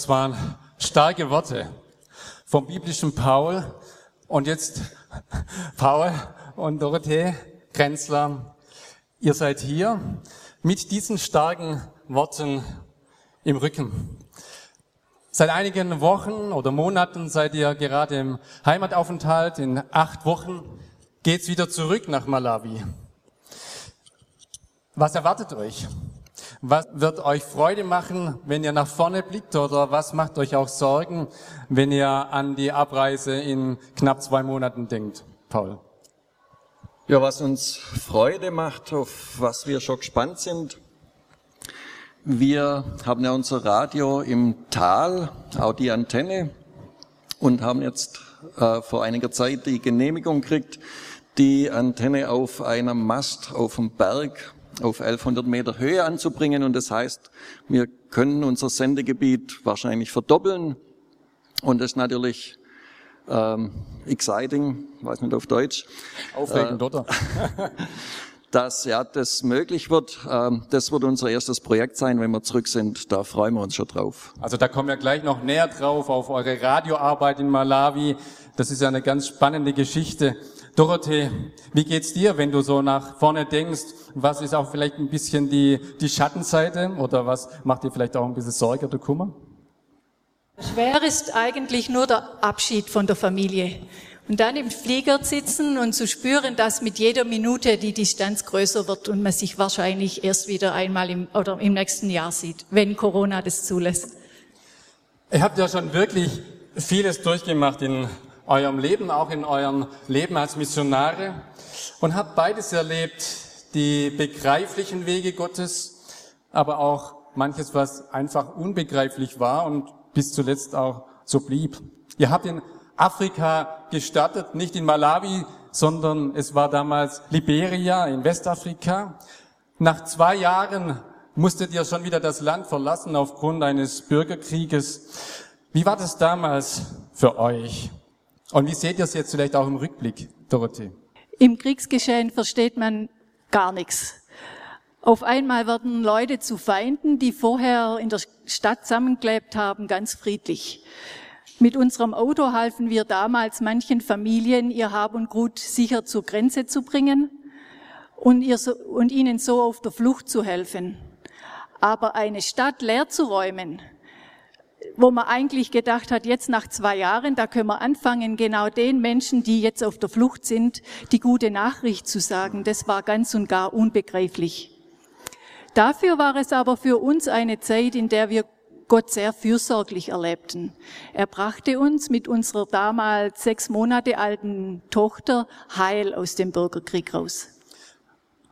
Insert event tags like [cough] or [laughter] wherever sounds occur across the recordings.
Das waren starke Worte vom biblischen Paul. Und jetzt Paul und Dorothee Grenzler, ihr seid hier mit diesen starken Worten im Rücken. Seit einigen Wochen oder Monaten seid ihr gerade im Heimataufenthalt. In acht Wochen geht's wieder zurück nach Malawi. Was erwartet euch? Was wird euch Freude machen, wenn ihr nach vorne blickt oder was macht euch auch Sorgen, wenn ihr an die Abreise in knapp zwei Monaten denkt? Paul. Ja, was uns Freude macht, auf was wir schon gespannt sind. Wir haben ja unser Radio im Tal, auch die Antenne, und haben jetzt äh, vor einiger Zeit die Genehmigung gekriegt, die Antenne auf einem Mast auf dem Berg auf 1100 Meter Höhe anzubringen. Und das heißt, wir können unser Sendegebiet wahrscheinlich verdoppeln. Und das ist natürlich ähm, exciting, weiß nicht auf Deutsch. Aufregend, äh, oder? [laughs] dass ja das möglich wird. Ähm, das wird unser erstes Projekt sein, wenn wir zurück sind. Da freuen wir uns schon drauf. Also da kommen wir gleich noch näher drauf auf eure Radioarbeit in Malawi. Das ist ja eine ganz spannende Geschichte. Dorothee, wie geht's dir, wenn du so nach vorne denkst? Was ist auch vielleicht ein bisschen die, die Schattenseite oder was macht dir vielleicht auch ein bisschen Sorge oder Kummer? Schwer ist eigentlich nur der Abschied von der Familie. Und dann im Flieger sitzen und zu spüren, dass mit jeder Minute die Distanz größer wird und man sich wahrscheinlich erst wieder einmal im, oder im nächsten Jahr sieht, wenn Corona das zulässt. Ihr habt ja schon wirklich vieles durchgemacht in eurem Leben, auch in eurem Leben als Missionare und habt beides erlebt, die begreiflichen Wege Gottes, aber auch manches, was einfach unbegreiflich war und bis zuletzt auch so blieb. Ihr habt in Afrika gestartet, nicht in Malawi, sondern es war damals Liberia in Westafrika. Nach zwei Jahren musstet ihr schon wieder das Land verlassen aufgrund eines Bürgerkrieges. Wie war das damals für euch? Und wie seht ihr es jetzt vielleicht auch im Rückblick, Dorothee? Im Kriegsgeschehen versteht man gar nichts. Auf einmal werden Leute zu Feinden, die vorher in der Stadt zusammengeklebt haben, ganz friedlich. Mit unserem Auto halfen wir damals manchen Familien, ihr Hab und Gut sicher zur Grenze zu bringen und, so, und ihnen so auf der Flucht zu helfen. Aber eine Stadt leer zu räumen, wo man eigentlich gedacht hat, jetzt nach zwei Jahren, da können wir anfangen, genau den Menschen, die jetzt auf der Flucht sind, die gute Nachricht zu sagen. Das war ganz und gar unbegreiflich. Dafür war es aber für uns eine Zeit, in der wir Gott sehr fürsorglich erlebten. Er brachte uns mit unserer damals sechs Monate alten Tochter heil aus dem Bürgerkrieg raus.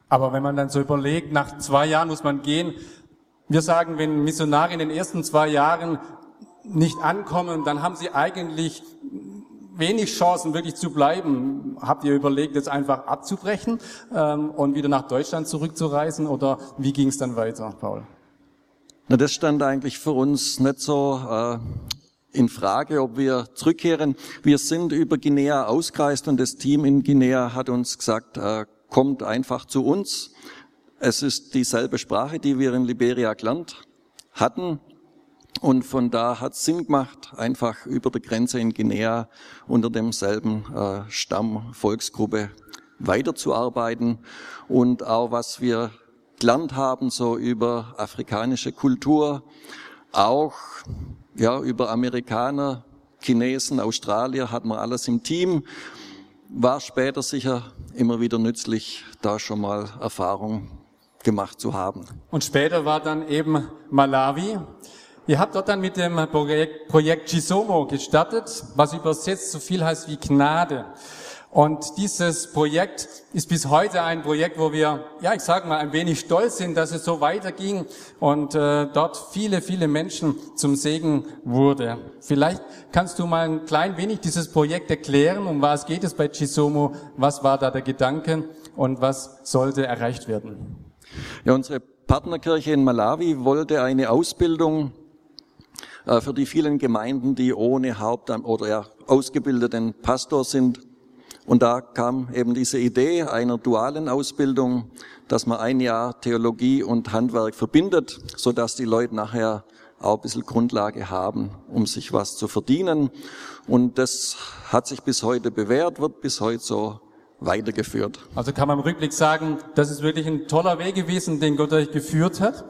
Aber wenn man dann so überlegt, nach zwei Jahren muss man gehen. Wir sagen, wenn Missionare in den ersten zwei Jahren nicht ankommen, dann haben sie eigentlich wenig Chancen, wirklich zu bleiben. Habt ihr überlegt, jetzt einfach abzubrechen ähm, und wieder nach Deutschland zurückzureisen oder wie ging es dann weiter, Paul? Na, das stand eigentlich für uns nicht so äh, in Frage, ob wir zurückkehren. Wir sind über Guinea ausgereist und das Team in Guinea hat uns gesagt, äh, kommt einfach zu uns. Es ist dieselbe Sprache, die wir in Liberia gelernt hatten. Und von da hat es Sinn gemacht, einfach über der Grenze in Guinea unter demselben äh, Stamm, Volksgruppe weiterzuarbeiten. Und auch was wir gelernt haben, so über afrikanische Kultur, auch ja, über Amerikaner, Chinesen, Australier, hat man alles im Team. War später sicher immer wieder nützlich, da schon mal Erfahrung gemacht zu haben. Und später war dann eben Malawi. Ihr habt dort dann mit dem Projekt, Projekt Gisomo gestartet, was übersetzt so viel heißt wie Gnade. Und dieses Projekt ist bis heute ein Projekt, wo wir, ja, ich sage mal, ein wenig stolz sind, dass es so weiterging und äh, dort viele, viele Menschen zum Segen wurde. Vielleicht kannst du mal ein klein wenig dieses Projekt erklären, um was geht es bei Chisomo, was war da der Gedanke und was sollte erreicht werden? Ja, unsere Partnerkirche in Malawi wollte eine Ausbildung für die vielen Gemeinden, die ohne Haupt- oder ja, ausgebildeten Pastor sind, und da kam eben diese Idee einer dualen Ausbildung, dass man ein Jahr Theologie und Handwerk verbindet, so dass die Leute nachher auch ein bisschen Grundlage haben, um sich was zu verdienen. Und das hat sich bis heute bewährt, wird bis heute so weitergeführt. Also kann man im Rückblick sagen, das ist wirklich ein toller Weg gewesen, den Gott euch geführt hat.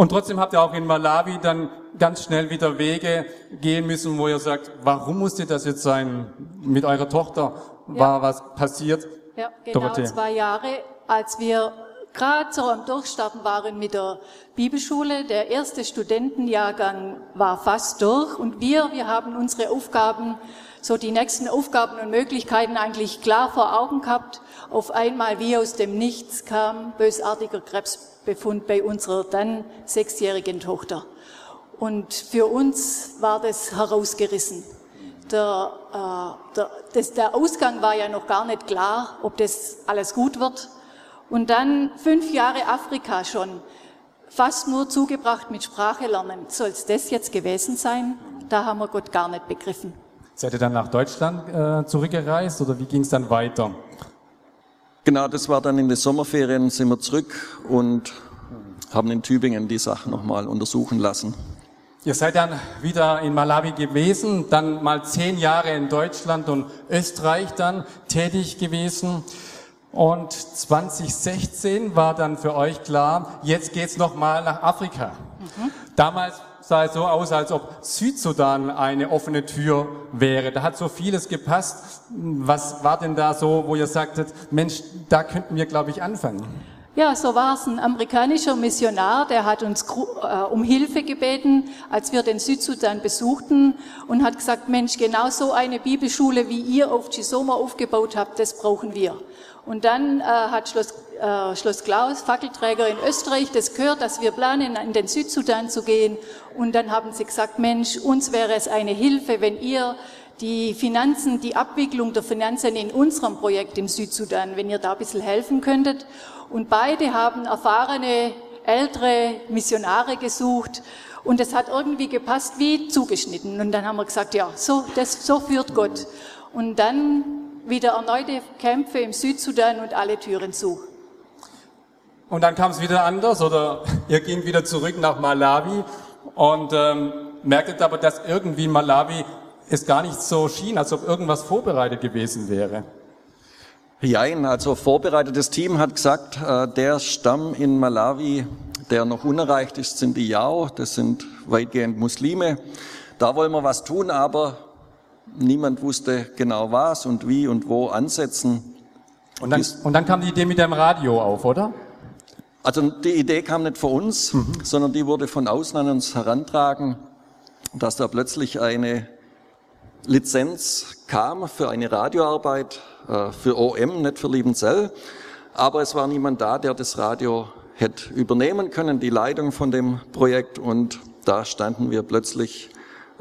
Und trotzdem habt ihr auch in Malawi dann ganz schnell wieder Wege gehen müssen, wo ihr sagt, warum musste das jetzt sein mit eurer Tochter? war ja. was passiert. Ja, genau Dorothee. zwei Jahre, als wir gerade so am Durchstarten waren mit der Bibelschule. Der erste Studentenjahrgang war fast durch und wir, wir haben unsere Aufgaben, so die nächsten Aufgaben und Möglichkeiten eigentlich klar vor Augen gehabt. Auf einmal wie aus dem Nichts kam bösartiger Krebsbefund bei unserer dann sechsjährigen Tochter. Und für uns war das herausgerissen der, äh, der, das, der Ausgang war ja noch gar nicht klar, ob das alles gut wird. Und dann fünf Jahre Afrika schon, fast nur zugebracht mit Sprache lernen. Soll es das jetzt gewesen sein? Da haben wir Gott gar nicht begriffen. Seid ihr dann nach Deutschland äh, zurückgereist oder wie ging es dann weiter? Genau, das war dann in den Sommerferien, sind wir zurück und haben in Tübingen die Sache nochmal untersuchen lassen. Ihr seid dann wieder in Malawi gewesen, dann mal zehn Jahre in Deutschland und Österreich dann tätig gewesen. Und 2016 war dann für euch klar, jetzt geht's noch mal nach Afrika. Damals sah es so aus, als ob Südsudan eine offene Tür wäre. Da hat so vieles gepasst. Was war denn da so, wo ihr sagtet, Mensch, da könnten wir, glaube ich, anfangen? Ja, so war es. Ein amerikanischer Missionar, der hat uns äh, um Hilfe gebeten, als wir den Südsudan besuchten und hat gesagt, Mensch, genau so eine Bibelschule, wie ihr auf Chisoma aufgebaut habt, das brauchen wir. Und dann äh, hat Schloss, äh, Schloss Klaus, Fackelträger in Österreich, das gehört, dass wir planen, in den Südsudan zu gehen. Und dann haben sie gesagt, Mensch, uns wäre es eine Hilfe, wenn ihr die Finanzen, die Abwicklung der Finanzen in unserem Projekt im Südsudan, wenn ihr da ein bisschen helfen könntet. Und beide haben erfahrene, ältere Missionare gesucht. Und es hat irgendwie gepasst wie zugeschnitten. Und dann haben wir gesagt, ja, so, das, so führt Gott. Und dann wieder erneute Kämpfe im Südsudan und alle Türen zu. Und dann kam es wieder anders oder [laughs] ihr ging wieder zurück nach Malawi und ähm, merktet aber, dass irgendwie Malawi es gar nicht so schien, als ob irgendwas vorbereitet gewesen wäre. Jein, also vorbereitetes Team hat gesagt, äh, der Stamm in Malawi, der noch unerreicht ist, sind die Yao, das sind weitgehend Muslime. Da wollen wir was tun, aber niemand wusste genau was und wie und wo ansetzen. Und dann, und dann kam die Idee mit dem Radio auf, oder? Also die Idee kam nicht von uns, mhm. sondern die wurde von außen an uns herantragen, dass da plötzlich eine Lizenz kam für eine Radioarbeit äh, für OM, nicht für Liebenzell. Aber es war niemand da, der das Radio hätte übernehmen können, die Leitung von dem Projekt. Und da standen wir plötzlich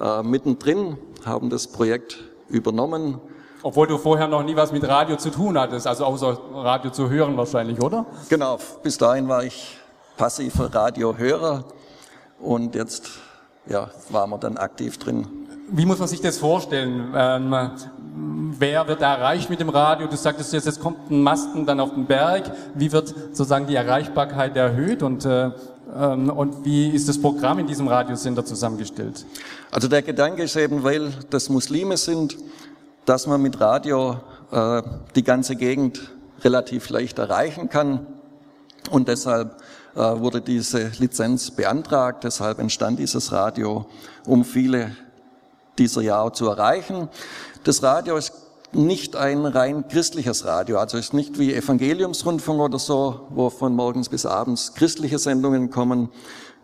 äh, mittendrin, haben das Projekt übernommen. Obwohl du vorher noch nie was mit Radio zu tun hattest, also außer Radio zu hören wahrscheinlich, oder? Genau, bis dahin war ich passiver Radiohörer und jetzt ja, waren wir dann aktiv drin. Wie muss man sich das vorstellen? Ähm, wer wird erreicht mit dem Radio? Du sagtest jetzt, es kommt ein Masten dann auf den Berg. Wie wird sozusagen die Erreichbarkeit erhöht und, äh, und wie ist das Programm in diesem Radiosender zusammengestellt? Also der Gedanke ist eben, weil das Muslime sind, dass man mit Radio äh, die ganze Gegend relativ leicht erreichen kann und deshalb äh, wurde diese Lizenz beantragt, deshalb entstand dieses Radio, um viele dieser Jahr zu erreichen. Das Radio ist nicht ein rein christliches Radio, also ist nicht wie Evangeliumsrundfunk oder so, wo von morgens bis abends christliche Sendungen kommen.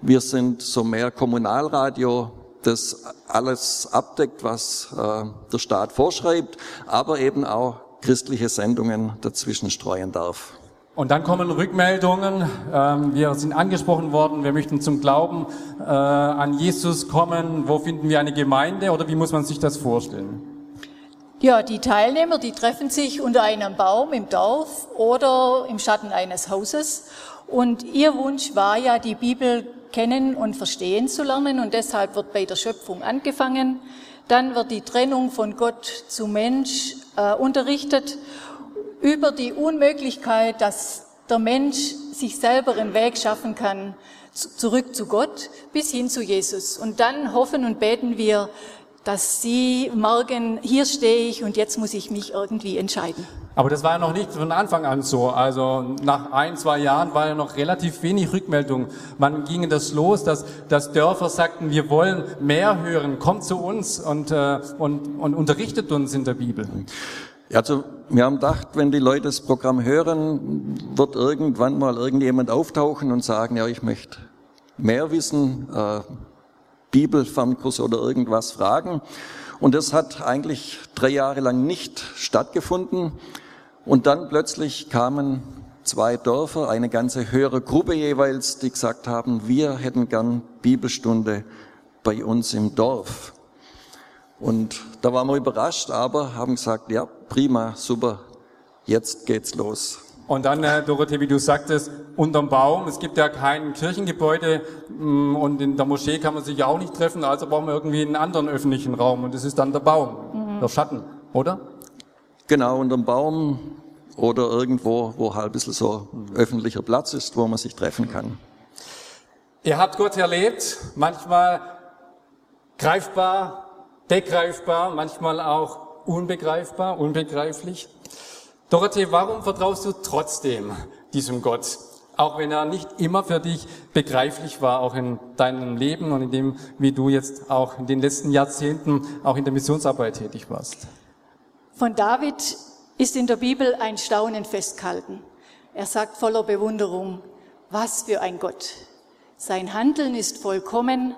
Wir sind so mehr Kommunalradio, das alles abdeckt, was äh, der Staat vorschreibt, aber eben auch christliche Sendungen dazwischen streuen darf. Und dann kommen Rückmeldungen. Ähm, wir sind angesprochen worden, wir möchten zum Glauben äh, an Jesus kommen. Wo finden wir eine Gemeinde oder wie muss man sich das vorstellen? Ja, die Teilnehmer, die treffen sich unter einem Baum im Dorf oder im Schatten eines Hauses. Und ihr Wunsch war ja, die Bibel kennen und verstehen zu lernen. Und deshalb wird bei der Schöpfung angefangen. Dann wird die Trennung von Gott zu Mensch äh, unterrichtet über die Unmöglichkeit, dass der Mensch sich selber einen Weg schaffen kann, zurück zu Gott bis hin zu Jesus. Und dann hoffen und beten wir, dass Sie merken, hier stehe ich und jetzt muss ich mich irgendwie entscheiden. Aber das war ja noch nicht von Anfang an so. Also nach ein, zwei Jahren war ja noch relativ wenig Rückmeldung. Wann ging das los, dass, dass Dörfer sagten, wir wollen mehr hören, kommt zu uns und, äh, und, und unterrichtet uns in der Bibel. Also wir haben gedacht, wenn die Leute das Programm hören, wird irgendwann mal irgendjemand auftauchen und sagen, ja, ich möchte mehr wissen, äh, Bibelfernkurs oder irgendwas fragen. Und das hat eigentlich drei Jahre lang nicht stattgefunden. Und dann plötzlich kamen zwei Dörfer, eine ganze höhere Gruppe jeweils, die gesagt haben, wir hätten gern Bibelstunde bei uns im Dorf. Und da waren wir überrascht, aber haben gesagt, ja, prima, super, jetzt geht's los. Und dann, äh, Dorothee, wie du sagtest, unterm Baum, es gibt ja kein Kirchengebäude mm, und in der Moschee kann man sich ja auch nicht treffen, also brauchen wir irgendwie einen anderen öffentlichen Raum und das ist dann der Baum, mhm. der Schatten, oder? Genau, unterm Baum oder irgendwo, wo halt ein bisschen so öffentlicher Platz ist, wo man sich treffen kann. Ihr habt Gott erlebt, manchmal greifbar, begreifbar, manchmal auch unbegreifbar, unbegreiflich. Dorothee, warum vertraust du trotzdem diesem Gott? Auch wenn er nicht immer für dich begreiflich war, auch in deinem Leben und in dem, wie du jetzt auch in den letzten Jahrzehnten auch in der Missionsarbeit tätig warst. Von David ist in der Bibel ein Staunen festgehalten. Er sagt voller Bewunderung, was für ein Gott. Sein Handeln ist vollkommen,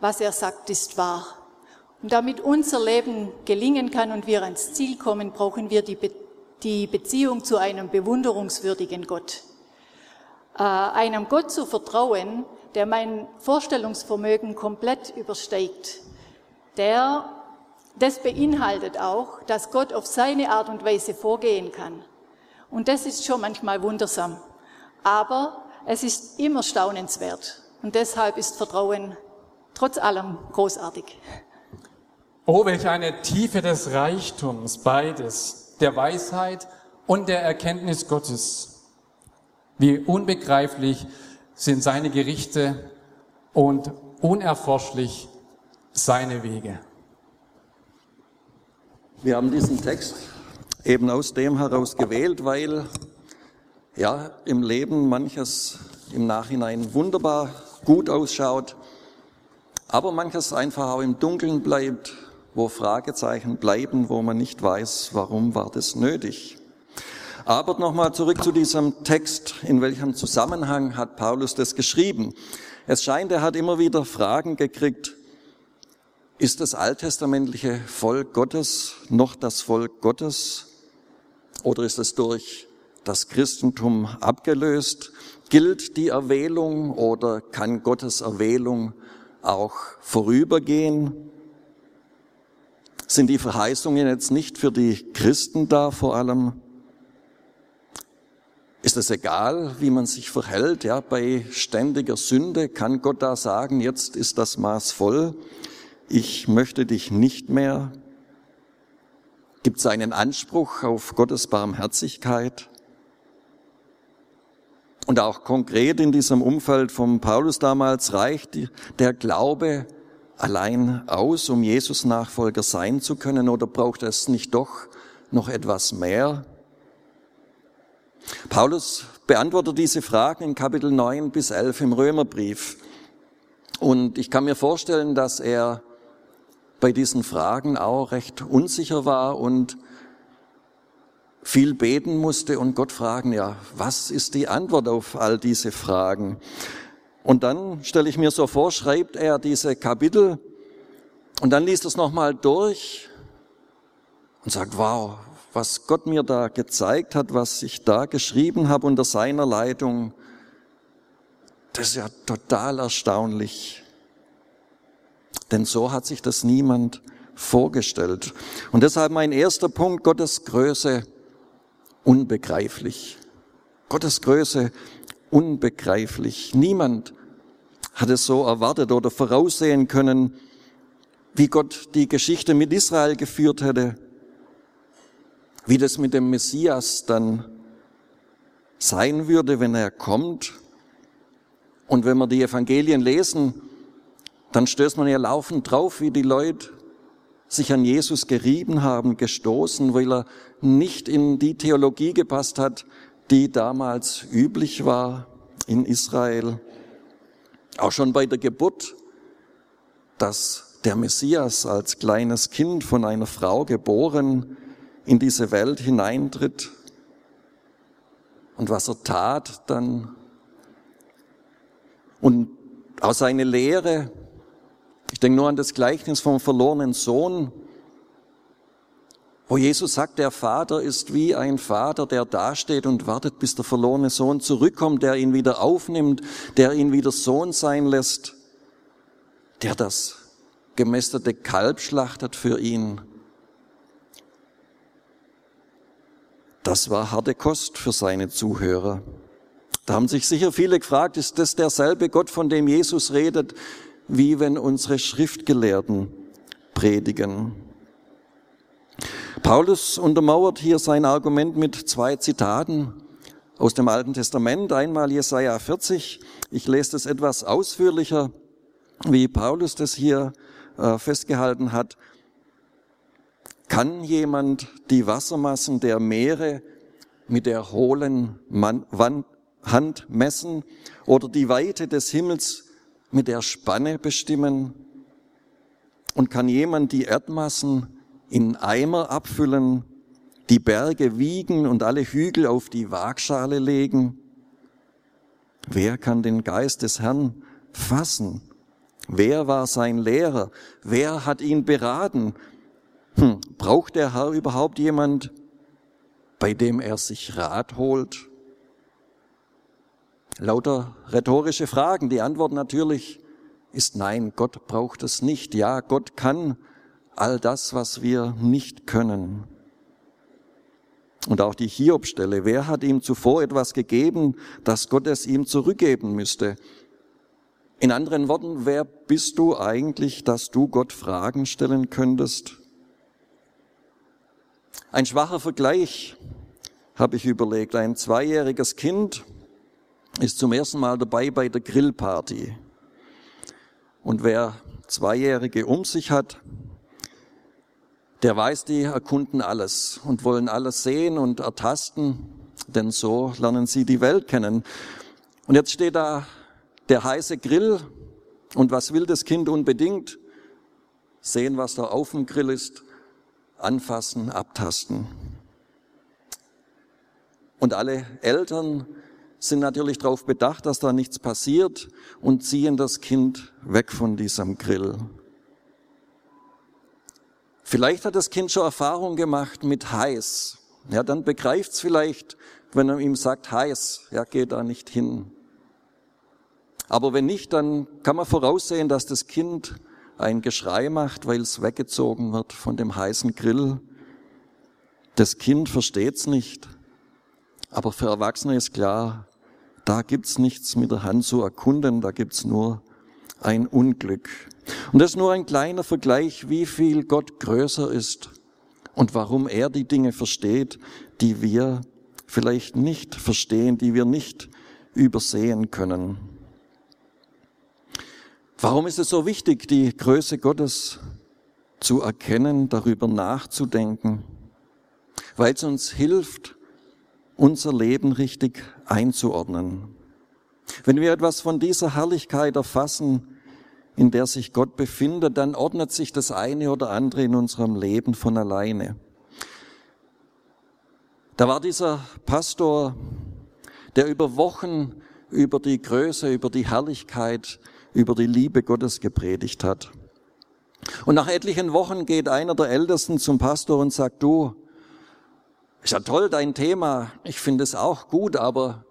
was er sagt, ist wahr. Und damit unser Leben gelingen kann und wir ans Ziel kommen, brauchen wir die, Be die Beziehung zu einem bewunderungswürdigen Gott. Äh, einem Gott zu vertrauen, der mein Vorstellungsvermögen komplett übersteigt, der, das beinhaltet auch, dass Gott auf seine Art und Weise vorgehen kann. Und das ist schon manchmal wundersam. Aber es ist immer staunenswert. Und deshalb ist Vertrauen trotz allem großartig. Oh, welch eine Tiefe des Reichtums, beides, der Weisheit und der Erkenntnis Gottes. Wie unbegreiflich sind seine Gerichte und unerforschlich seine Wege. Wir haben diesen Text eben aus dem heraus gewählt, weil ja im Leben manches im Nachhinein wunderbar gut ausschaut, aber manches einfach auch im Dunkeln bleibt wo Fragezeichen bleiben, wo man nicht weiß, warum war das nötig. Aber nochmal zurück zu diesem Text. In welchem Zusammenhang hat Paulus das geschrieben? Es scheint, er hat immer wieder Fragen gekriegt. Ist das alttestamentliche Volk Gottes noch das Volk Gottes? Oder ist es durch das Christentum abgelöst? Gilt die Erwählung oder kann Gottes Erwählung auch vorübergehen? Sind die Verheißungen jetzt nicht für die Christen da vor allem? Ist es egal, wie man sich verhält? Ja, bei ständiger Sünde kann Gott da sagen, jetzt ist das Maß voll. Ich möchte dich nicht mehr. Gibt es einen Anspruch auf Gottes Barmherzigkeit? Und auch konkret in diesem Umfeld vom Paulus damals reicht der Glaube allein aus, um Jesus Nachfolger sein zu können, oder braucht es nicht doch noch etwas mehr? Paulus beantwortet diese Fragen in Kapitel 9 bis 11 im Römerbrief. Und ich kann mir vorstellen, dass er bei diesen Fragen auch recht unsicher war und viel beten musste und Gott fragen, ja, was ist die Antwort auf all diese Fragen? Und dann stelle ich mir so vor, schreibt er diese Kapitel und dann liest es nochmal durch und sagt, wow, was Gott mir da gezeigt hat, was ich da geschrieben habe unter seiner Leitung, das ist ja total erstaunlich. Denn so hat sich das niemand vorgestellt. Und deshalb mein erster Punkt, Gottes Größe unbegreiflich. Gottes Größe unbegreiflich. Niemand hat es so erwartet oder voraussehen können, wie Gott die Geschichte mit Israel geführt hätte, wie das mit dem Messias dann sein würde, wenn er kommt. Und wenn wir die Evangelien lesen, dann stößt man ja laufend drauf, wie die Leute sich an Jesus gerieben haben, gestoßen, weil er nicht in die Theologie gepasst hat, die damals üblich war in Israel. Auch schon bei der Geburt, dass der Messias als kleines Kind von einer Frau geboren in diese Welt hineintritt und was er tat dann. Und aus seiner Lehre, ich denke nur an das Gleichnis vom verlorenen Sohn, wo Jesus sagt, der Vater ist wie ein Vater, der dasteht und wartet, bis der verlorene Sohn zurückkommt, der ihn wieder aufnimmt, der ihn wieder Sohn sein lässt, der das gemästete Kalb schlachtet für ihn. Das war harte Kost für seine Zuhörer. Da haben sich sicher viele gefragt, ist das derselbe Gott, von dem Jesus redet, wie wenn unsere Schriftgelehrten predigen? Paulus untermauert hier sein Argument mit zwei Zitaten aus dem Alten Testament. Einmal Jesaja 40. Ich lese das etwas ausführlicher, wie Paulus das hier äh, festgehalten hat. Kann jemand die Wassermassen der Meere mit der hohlen Hand messen oder die Weite des Himmels mit der Spanne bestimmen? Und kann jemand die Erdmassen in Eimer abfüllen, die Berge wiegen und alle Hügel auf die Waagschale legen? Wer kann den Geist des Herrn fassen? Wer war sein Lehrer? Wer hat ihn beraten? Hm, braucht der Herr überhaupt jemand, bei dem er sich Rat holt? Lauter rhetorische Fragen. Die Antwort natürlich ist nein, Gott braucht es nicht. Ja, Gott kann all das, was wir nicht können. Und auch die Hiobstelle. Wer hat ihm zuvor etwas gegeben, dass Gott es ihm zurückgeben müsste? In anderen Worten, wer bist du eigentlich, dass du Gott Fragen stellen könntest? Ein schwacher Vergleich habe ich überlegt. Ein zweijähriges Kind ist zum ersten Mal dabei bei der Grillparty. Und wer Zweijährige um sich hat, der weiß, die erkunden alles und wollen alles sehen und ertasten, denn so lernen sie die Welt kennen. Und jetzt steht da der heiße Grill und was will das Kind unbedingt? Sehen, was da auf dem Grill ist, anfassen, abtasten. Und alle Eltern sind natürlich darauf bedacht, dass da nichts passiert und ziehen das Kind weg von diesem Grill. Vielleicht hat das Kind schon Erfahrung gemacht mit heiß. Ja, dann begreift es vielleicht, wenn er ihm sagt heiß, ja, geh da nicht hin. Aber wenn nicht, dann kann man voraussehen, dass das Kind ein Geschrei macht, weil es weggezogen wird von dem heißen Grill. Das Kind versteht's nicht. Aber für Erwachsene ist klar, da gibt's nichts mit der Hand zu erkunden, da gibt's nur ein Unglück. Und das ist nur ein kleiner Vergleich, wie viel Gott größer ist und warum er die Dinge versteht, die wir vielleicht nicht verstehen, die wir nicht übersehen können. Warum ist es so wichtig, die Größe Gottes zu erkennen, darüber nachzudenken? Weil es uns hilft, unser Leben richtig einzuordnen. Wenn wir etwas von dieser Herrlichkeit erfassen, in der sich Gott befindet, dann ordnet sich das eine oder andere in unserem Leben von alleine. Da war dieser Pastor, der über Wochen über die Größe, über die Herrlichkeit, über die Liebe Gottes gepredigt hat. Und nach etlichen Wochen geht einer der Ältesten zum Pastor und sagt, du, ist ja toll, dein Thema. Ich finde es auch gut, aber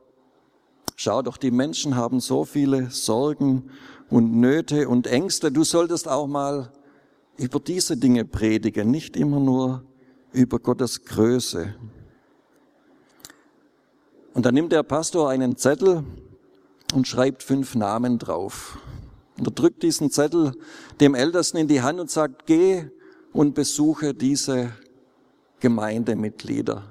schau doch, die Menschen haben so viele Sorgen und Nöte und Ängste. Du solltest auch mal über diese Dinge predigen, nicht immer nur über Gottes Größe. Und dann nimmt der Pastor einen Zettel und schreibt fünf Namen drauf. Und er drückt diesen Zettel dem Ältesten in die Hand und sagt, geh und besuche diese Gemeindemitglieder.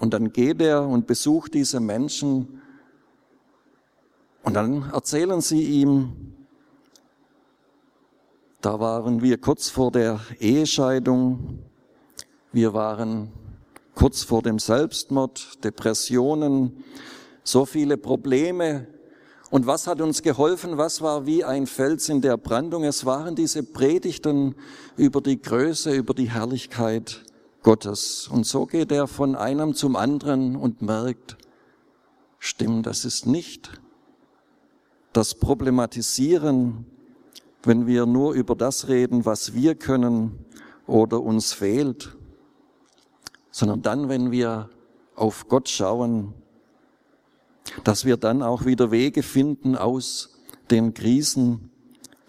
Und dann geht er und besucht diese Menschen und dann erzählen sie ihm, da waren wir kurz vor der Ehescheidung, wir waren kurz vor dem Selbstmord, Depressionen, so viele Probleme. Und was hat uns geholfen? Was war wie ein Fels in der Brandung? Es waren diese Predigten über die Größe, über die Herrlichkeit Gottes. Und so geht er von einem zum anderen und merkt, stimmt, das ist nicht das Problematisieren wenn wir nur über das reden, was wir können oder uns fehlt, sondern dann, wenn wir auf Gott schauen, dass wir dann auch wieder Wege finden, aus den Krisen,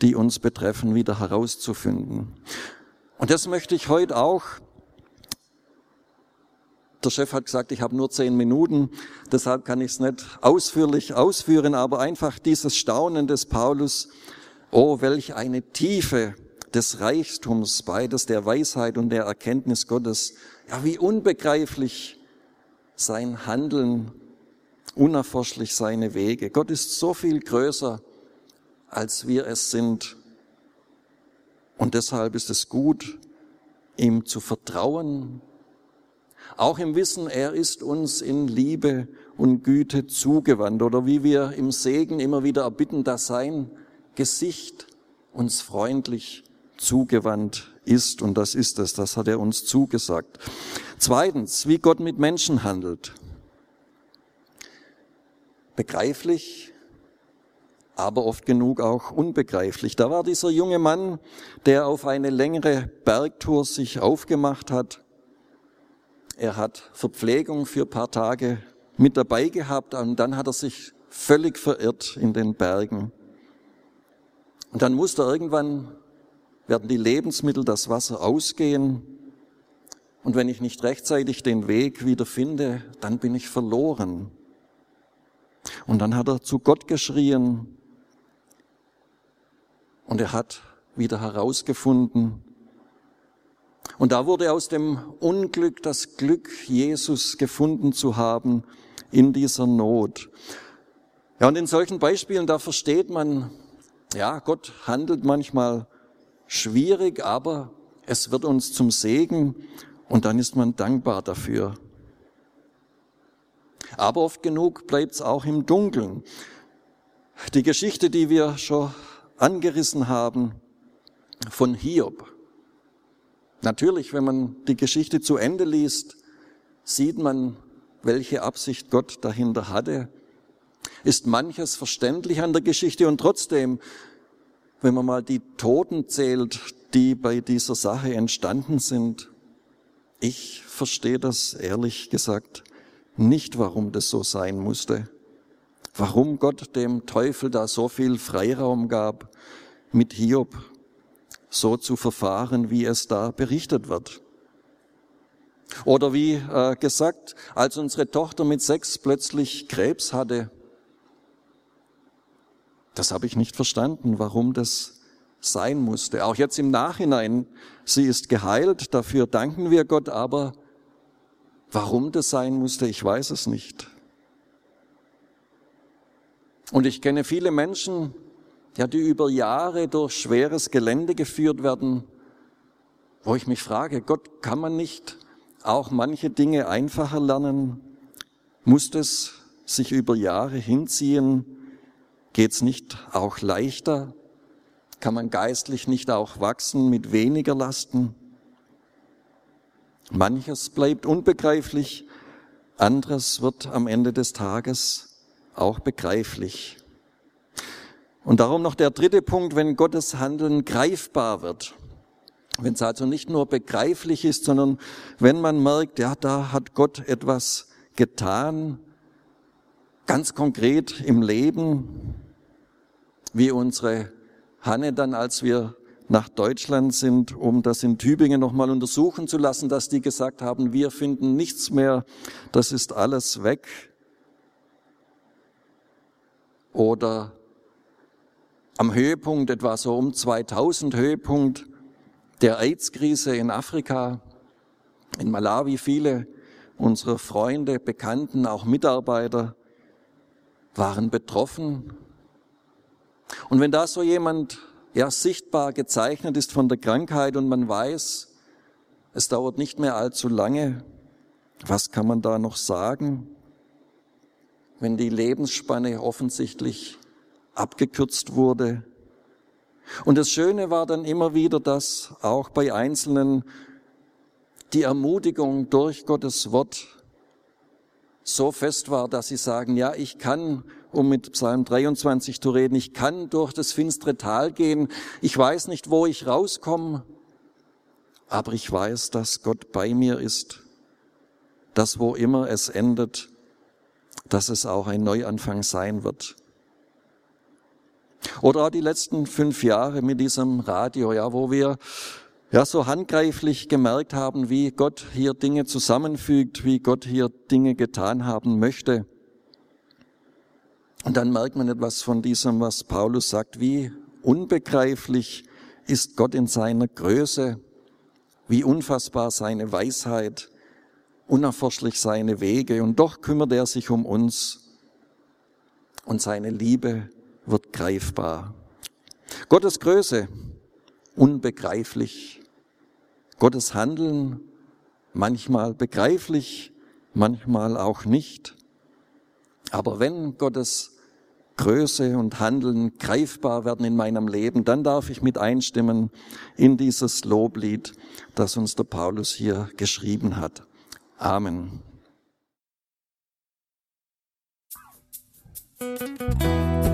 die uns betreffen, wieder herauszufinden. Und das möchte ich heute auch. Der Chef hat gesagt, ich habe nur zehn Minuten, deshalb kann ich es nicht ausführlich ausführen, aber einfach dieses Staunen des Paulus Oh, welch eine Tiefe des Reichtums, beides der Weisheit und der Erkenntnis Gottes. Ja, wie unbegreiflich sein Handeln, unerforschlich seine Wege. Gott ist so viel größer, als wir es sind. Und deshalb ist es gut, ihm zu vertrauen, auch im Wissen, er ist uns in Liebe und Güte zugewandt. Oder wie wir im Segen immer wieder erbitten, dass sein Gesicht uns freundlich zugewandt ist. Und das ist es, das hat er uns zugesagt. Zweitens, wie Gott mit Menschen handelt. Begreiflich, aber oft genug auch unbegreiflich. Da war dieser junge Mann, der auf eine längere Bergtour sich aufgemacht hat. Er hat Verpflegung für paar Tage mit dabei gehabt und dann hat er sich völlig verirrt in den Bergen. Und dann muss da irgendwann, werden die Lebensmittel, das Wasser ausgehen. Und wenn ich nicht rechtzeitig den Weg wieder finde, dann bin ich verloren. Und dann hat er zu Gott geschrien und er hat wieder herausgefunden. Und da wurde aus dem Unglück das Glück, Jesus gefunden zu haben in dieser Not. Ja, und in solchen Beispielen, da versteht man, ja, Gott handelt manchmal schwierig, aber es wird uns zum Segen und dann ist man dankbar dafür. Aber oft genug bleibt es auch im Dunkeln. Die Geschichte, die wir schon angerissen haben von Hiob. Natürlich, wenn man die Geschichte zu Ende liest, sieht man, welche Absicht Gott dahinter hatte. Ist manches verständlich an der Geschichte? Und trotzdem, wenn man mal die Toten zählt, die bei dieser Sache entstanden sind, ich verstehe das ehrlich gesagt nicht, warum das so sein musste. Warum Gott dem Teufel da so viel Freiraum gab, mit Hiob so zu verfahren, wie es da berichtet wird. Oder wie äh, gesagt, als unsere Tochter mit sechs plötzlich Krebs hatte, das habe ich nicht verstanden, warum das sein musste. Auch jetzt im Nachhinein, sie ist geheilt, dafür danken wir Gott, aber warum das sein musste, ich weiß es nicht. Und ich kenne viele Menschen, ja, die über Jahre durch schweres Gelände geführt werden, wo ich mich frage, Gott, kann man nicht auch manche Dinge einfacher lernen? Muss es sich über Jahre hinziehen? Geht's nicht auch leichter? Kann man geistlich nicht auch wachsen mit weniger Lasten? Manches bleibt unbegreiflich, anderes wird am Ende des Tages auch begreiflich. Und darum noch der dritte Punkt, wenn Gottes Handeln greifbar wird. Wenn es also nicht nur begreiflich ist, sondern wenn man merkt, ja, da hat Gott etwas getan, ganz konkret im Leben, wie unsere Hanne dann, als wir nach Deutschland sind, um das in Tübingen nochmal untersuchen zu lassen, dass die gesagt haben, wir finden nichts mehr, das ist alles weg. Oder am Höhepunkt, etwa so um 2000 Höhepunkt der AIDS-Krise in Afrika, in Malawi, viele unserer Freunde, Bekannten, auch Mitarbeiter waren betroffen. Und wenn da so jemand ja sichtbar gezeichnet ist von der Krankheit und man weiß, es dauert nicht mehr allzu lange, was kann man da noch sagen, wenn die Lebensspanne offensichtlich abgekürzt wurde? Und das Schöne war dann immer wieder, dass auch bei Einzelnen die Ermutigung durch Gottes Wort so fest war, dass sie sagen, ja, ich kann, um mit Psalm 23 zu reden, ich kann durch das finstere Tal gehen, ich weiß nicht, wo ich rauskomme, aber ich weiß, dass Gott bei mir ist, dass wo immer es endet, dass es auch ein Neuanfang sein wird. Oder auch die letzten fünf Jahre mit diesem Radio, ja, wo wir ja so handgreiflich gemerkt haben, wie Gott hier Dinge zusammenfügt, wie Gott hier Dinge getan haben möchte. Und dann merkt man etwas von diesem, was Paulus sagt, wie unbegreiflich ist Gott in seiner Größe, wie unfassbar seine Weisheit, unerforschlich seine Wege, und doch kümmert er sich um uns und seine Liebe wird greifbar. Gottes Größe, unbegreiflich. Gottes Handeln, manchmal begreiflich, manchmal auch nicht. Aber wenn Gottes Größe und Handeln greifbar werden in meinem Leben, dann darf ich mit einstimmen in dieses Loblied, das uns der Paulus hier geschrieben hat. Amen.